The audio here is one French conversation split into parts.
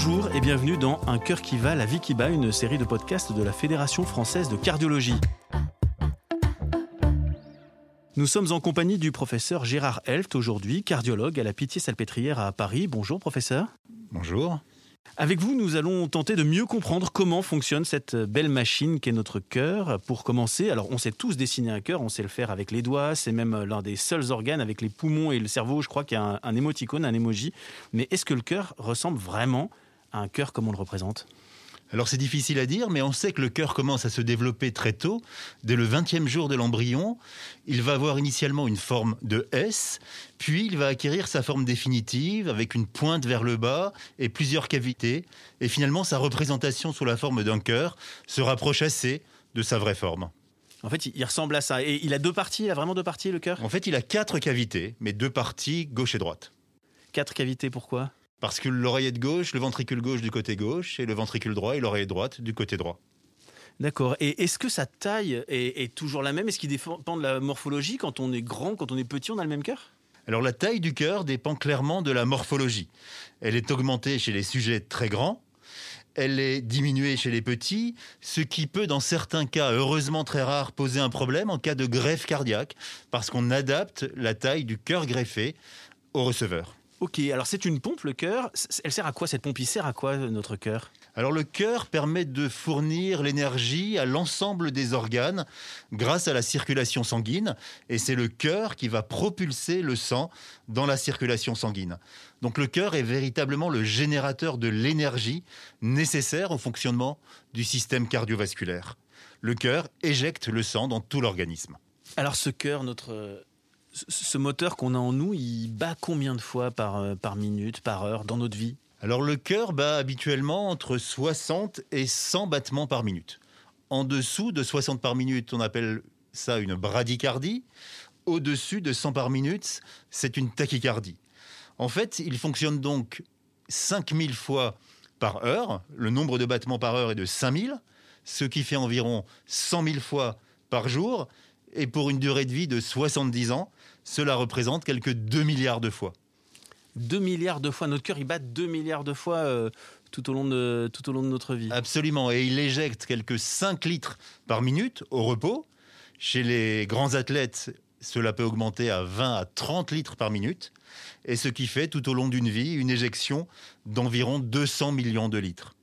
Bonjour et bienvenue dans Un cœur qui va, la vie qui bat, une série de podcasts de la Fédération française de cardiologie. Nous sommes en compagnie du professeur Gérard Elft aujourd'hui, cardiologue à la Pitié-Salpêtrière à Paris. Bonjour professeur. Bonjour. Avec vous, nous allons tenter de mieux comprendre comment fonctionne cette belle machine qu'est notre cœur. Pour commencer, alors on sait tous dessiner un cœur, on sait le faire avec les doigts, c'est même l'un des seuls organes avec les poumons et le cerveau, je crois qu'il y a un, un émoticône, un emoji. Mais est-ce que le cœur ressemble vraiment un cœur comme on le représente alors c'est difficile à dire, mais on sait que le cœur commence à se développer très tôt. Dès le 20e jour de l'embryon, il va avoir initialement une forme de S, puis il va acquérir sa forme définitive avec une pointe vers le bas et plusieurs cavités. Et finalement, sa représentation sous la forme d'un cœur se rapproche assez de sa vraie forme. En fait, il ressemble à ça. Et il a deux parties, il a vraiment deux parties, le cœur? En fait, il a quatre cavités, mais deux parties, gauche et droite. Quatre cavités, pourquoi? Parce que l'oreillette gauche, le ventricule gauche du côté gauche et le ventricule droit et l'oreillette droite du côté droit. D'accord. Et est-ce que sa taille est, toujours la même? Est-ce qu'il dépend de la morphologie? Quand on est grand, quand on est petit, on a le même cœur? Alors la taille du cœur dépend clairement de la morphologie. Elle est augmentée chez les sujets très grands, elle est diminuée chez les petits, ce qui peut, dans certains cas, heureusement très rares, poser un problème en cas de greffe cardiaque, parce qu'on adapte la taille du cœur greffé au receveur. Ok, alors c'est une pompe, le cœur. Elle sert à quoi cette pompe? Il sert à quoi notre cœur? Alors le cœur permet de fournir l'énergie à l'ensemble des organes grâce à la circulation sanguine et c'est le cœur qui va propulser le sang dans la circulation sanguine. Donc le cœur est véritablement le générateur de l'énergie nécessaire au fonctionnement du système cardiovasculaire. Le cœur éjecte le sang dans tout l'organisme. Alors ce cœur, notre ce moteur qu'on a en nous, il bat combien de fois par, euh, par minute, par heure dans notre vie? Alors le cœur bat habituellement entre 60 et 100 battements par minute. En dessous de 60 par minute, on appelle ça une bradycardie. Au-dessus de 100 par minute, c'est une tachycardie. En fait, il fonctionne donc 5000 fois par heure. Le nombre de battements par heure est de 5000, ce qui fait environ 100 000 fois par jour. Et pour une durée de vie de 70 ans, cela représente quelques 2 milliards de fois. 2 milliards de fois, notre cœur il bat 2 milliards de fois euh, tout, au long de, tout au long de notre vie. Absolument, et il éjecte quelques 5 litres par minute au repos. Chez les grands athlètes, cela peut augmenter à 20 à 30 litres par minute, et ce qui fait tout au long d'une vie une éjection d'environ 200 millions de litres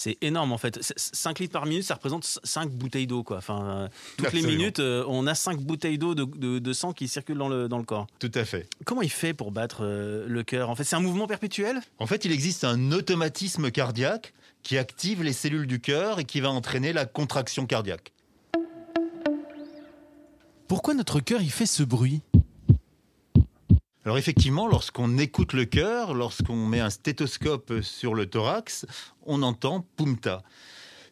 c'est énorme en fait. 5 litres par minute, ça représente 5 bouteilles d'eau. Quoi. Enfin, euh, toutes les minutes, euh, on a 5 bouteilles d'eau de, sang qui circulent dans le, dans le corps. Tout à fait. Comment il fait pour battre euh, le cœur? En fait, c'est un mouvement perpétuel? En fait, il existe un automatisme cardiaque qui active les cellules du cœur et qui va entraîner la contraction cardiaque. Pourquoi notre cœur il fait ce bruit? Alors effectivement, lorsqu'on écoute le cœur, lorsqu'on met un stéthoscope sur le thorax, on entend pumta.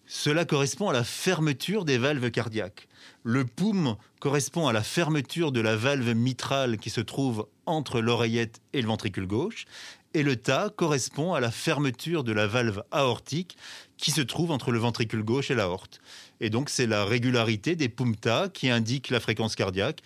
Cela correspond à la fermeture des valves cardiaques. Le poum correspond à la fermeture de la valve mitrale qui se trouve entre l'oreillette et le ventricule gauche. Et le ta correspond à la fermeture de la valve aortique qui se trouve entre le ventricule gauche et l'aorte. Et donc c'est la régularité des pumta qui indique la fréquence cardiaque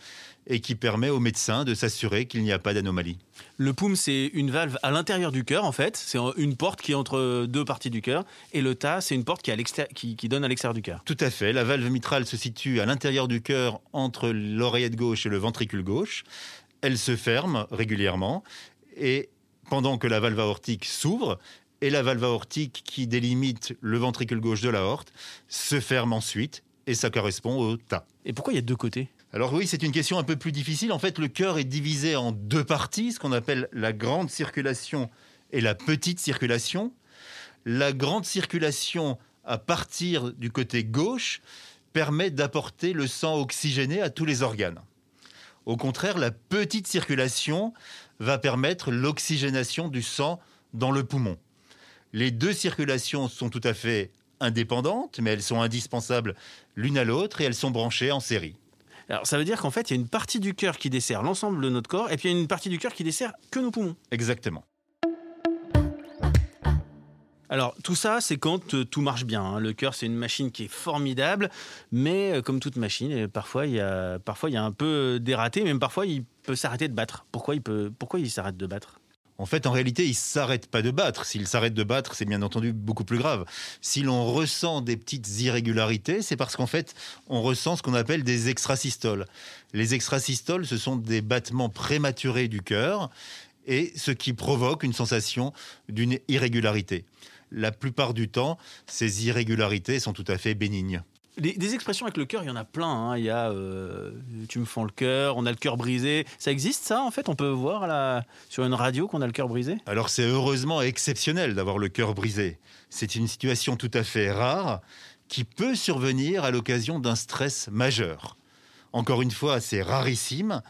et qui permet aux médecins de s'assurer qu'il n'y a pas d'anomalie. Le poum, c'est une valve à l'intérieur du cœur, en fait. C'est une porte qui est entre deux parties du cœur. Et le tas, c'est une porte qui, qui, donne à l'extérieur du cœur. Tout à fait. La valve mitrale se situe à l'intérieur du cœur entre l'oreillette gauche et le ventricule gauche. Elle se ferme régulièrement. Et pendant que la valve aortique s'ouvre, et la valve aortique qui délimite le ventricule gauche de l'aorte se ferme ensuite et ça correspond au tas. Et pourquoi il y a deux côtés? Alors oui, c'est une question un peu plus difficile. En fait, le cœur est divisé en deux parties, ce qu'on appelle la grande circulation et la petite circulation. La grande circulation, à partir du côté gauche, permet d'apporter le sang oxygéné à tous les organes. Au contraire, la petite circulation va permettre l'oxygénation du sang dans le poumon. Les deux circulations sont tout à fait indépendantes, mais elles sont indispensables l'une à l'autre et elles sont branchées en série. Alors ça veut dire qu'en fait, il y a une partie du cœur qui dessert l'ensemble de notre corps, et puis il y a une partie du cœur qui dessert que nos poumons. Exactement. Alors tout ça, c'est quand euh, tout marche bien. Hein. Le cœur, c'est une machine qui est formidable, mais euh, comme toute machine, euh, parfois il y a, parfois il y a un peu dératé, même parfois il peut s'arrêter de battre. Pourquoi il peut, pourquoi il s'arrête de battre? En fait, en réalité, il ne s'arrête pas de battre. S'il s'arrête de battre, c'est bien entendu beaucoup plus grave. Si l'on ressent des petites irrégularités, c'est parce qu'en fait, on ressent ce qu'on appelle des extrasystoles. Les extrasystoles, ce sont des battements prématurés du cœur et ce qui provoque une sensation d'une irrégularité. La plupart du temps, ces irrégularités sont tout à fait bénignes. Des, expressions avec le cœur, il y en a plein. Hein. Il y a euh, tu me fends le cœur, on a le cœur brisé. Ça existe ça en fait? On peut voir sur une radio qu'on a le cœur brisé? Alors c'est heureusement exceptionnel d'avoir le cœur brisé. C'est une situation tout à fait rare qui peut survenir à l'occasion d'un stress majeur. Encore une fois, c'est rarissime,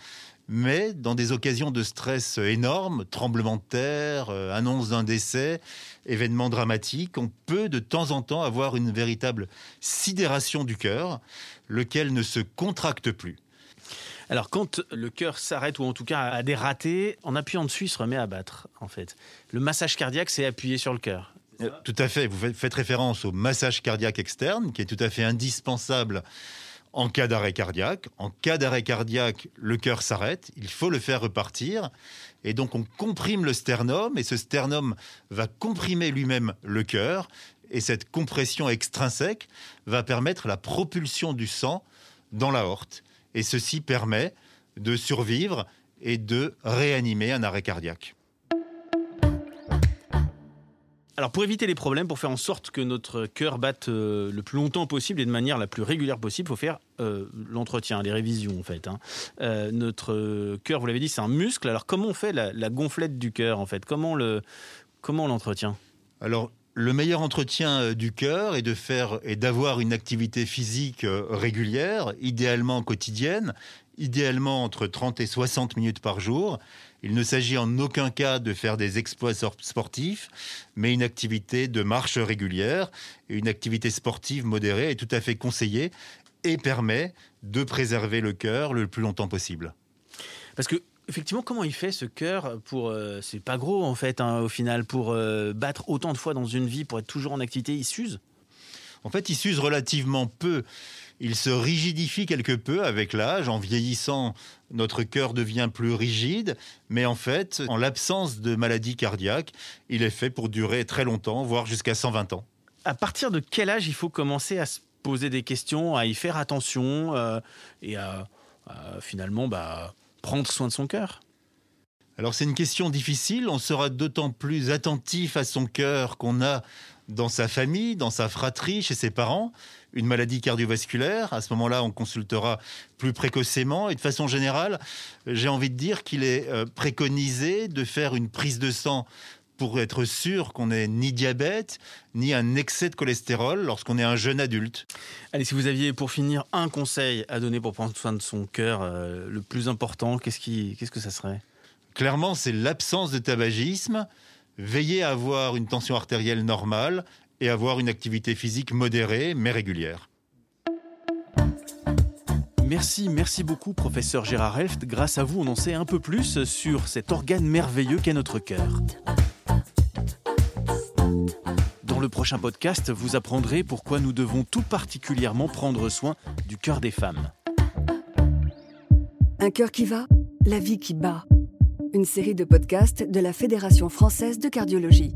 mais dans des occasions de stress énormes, tremblement de terre, euh, annonce d'un décès, événements dramatiques, on peut de temps en temps avoir une véritable sidération du cœur, lequel ne se contracte plus. Alors quand le cœur s'arrête ou en tout cas a des ratés, en appuyant dessus, il se remet à battre en fait. Le massage cardiaque, c'est appuyer sur le cœur. Euh, tout à fait, vous faites référence au massage cardiaque externe qui est tout à fait indispensable en cas d'arrêt cardiaque. En cas d'arrêt cardiaque, le cœur s'arrête, il faut le faire repartir. Et donc on comprime le sternum et ce sternum va comprimer lui-même le cœur. Et cette compression extrinsèque va permettre la propulsion du sang dans l'aorte. Et ceci permet de survivre et de réanimer un arrêt cardiaque. Alors pour éviter les problèmes, pour faire en sorte que notre cœur batte euh, le plus longtemps possible et de manière la plus régulière possible, il faut faire euh, l'entretien, les révisions en fait. Hein. Euh, notre cœur, vous l'avez dit, c'est un muscle. Alors comment on fait la, gonflette du cœur en fait? Comment le comment on l'entretient? Alors le meilleur entretien du cœur est de faire et d'avoir une activité physique régulière, idéalement quotidienne, idéalement entre 30 et 60 minutes par jour. Il ne s'agit en aucun cas de faire des exploits sportifs, mais une activité de marche régulière. Et une activité sportive modérée est tout à fait conseillée et permet de préserver le cœur le plus longtemps possible. Parce que effectivement, comment il fait ce cœur pour. Euh, c'est pas gros en fait, hein, au final, pour euh, battre autant de fois dans une vie, pour être toujours en activité, il s'use? En fait, il s'use relativement peu. Il se rigidifie quelque peu avec l'âge. En vieillissant, notre cœur devient plus rigide, mais en fait, en l'absence de maladie cardiaque, il est fait pour durer très longtemps, voire jusqu'à 120 ans. À partir de quel âge il faut commencer à se poser des questions, à y faire attention euh, et à, finalement bah, prendre soin de son cœur? Alors c'est une question difficile, on sera d'autant plus attentif à son cœur qu'on a dans sa famille, dans sa fratrie, chez ses parents, une maladie cardiovasculaire. À ce moment-là, on consultera plus précocement. Et de façon générale, j'ai envie de dire qu'il est euh, préconisé de faire une prise de sang pour être sûr qu'on n'ait ni diabète, ni un excès de cholestérol lorsqu'on est un jeune adulte. Allez, si vous aviez pour finir un conseil à donner pour prendre soin de son cœur, euh, le plus important, qu'est-ce, qu'est-ce que ça serait? Clairement, c'est l'absence de tabagisme. Veillez à avoir une tension artérielle normale et avoir une activité physique modérée mais régulière. Merci, merci beaucoup, professeur Gérard Helft. Grâce à vous, on en sait un peu plus sur cet organe merveilleux qu'est notre cœur. Dans le prochain podcast, vous apprendrez pourquoi nous devons tout particulièrement prendre soin du cœur des femmes. Un cœur qui va, la vie qui bat une série de podcasts de la Fédération française de cardiologie.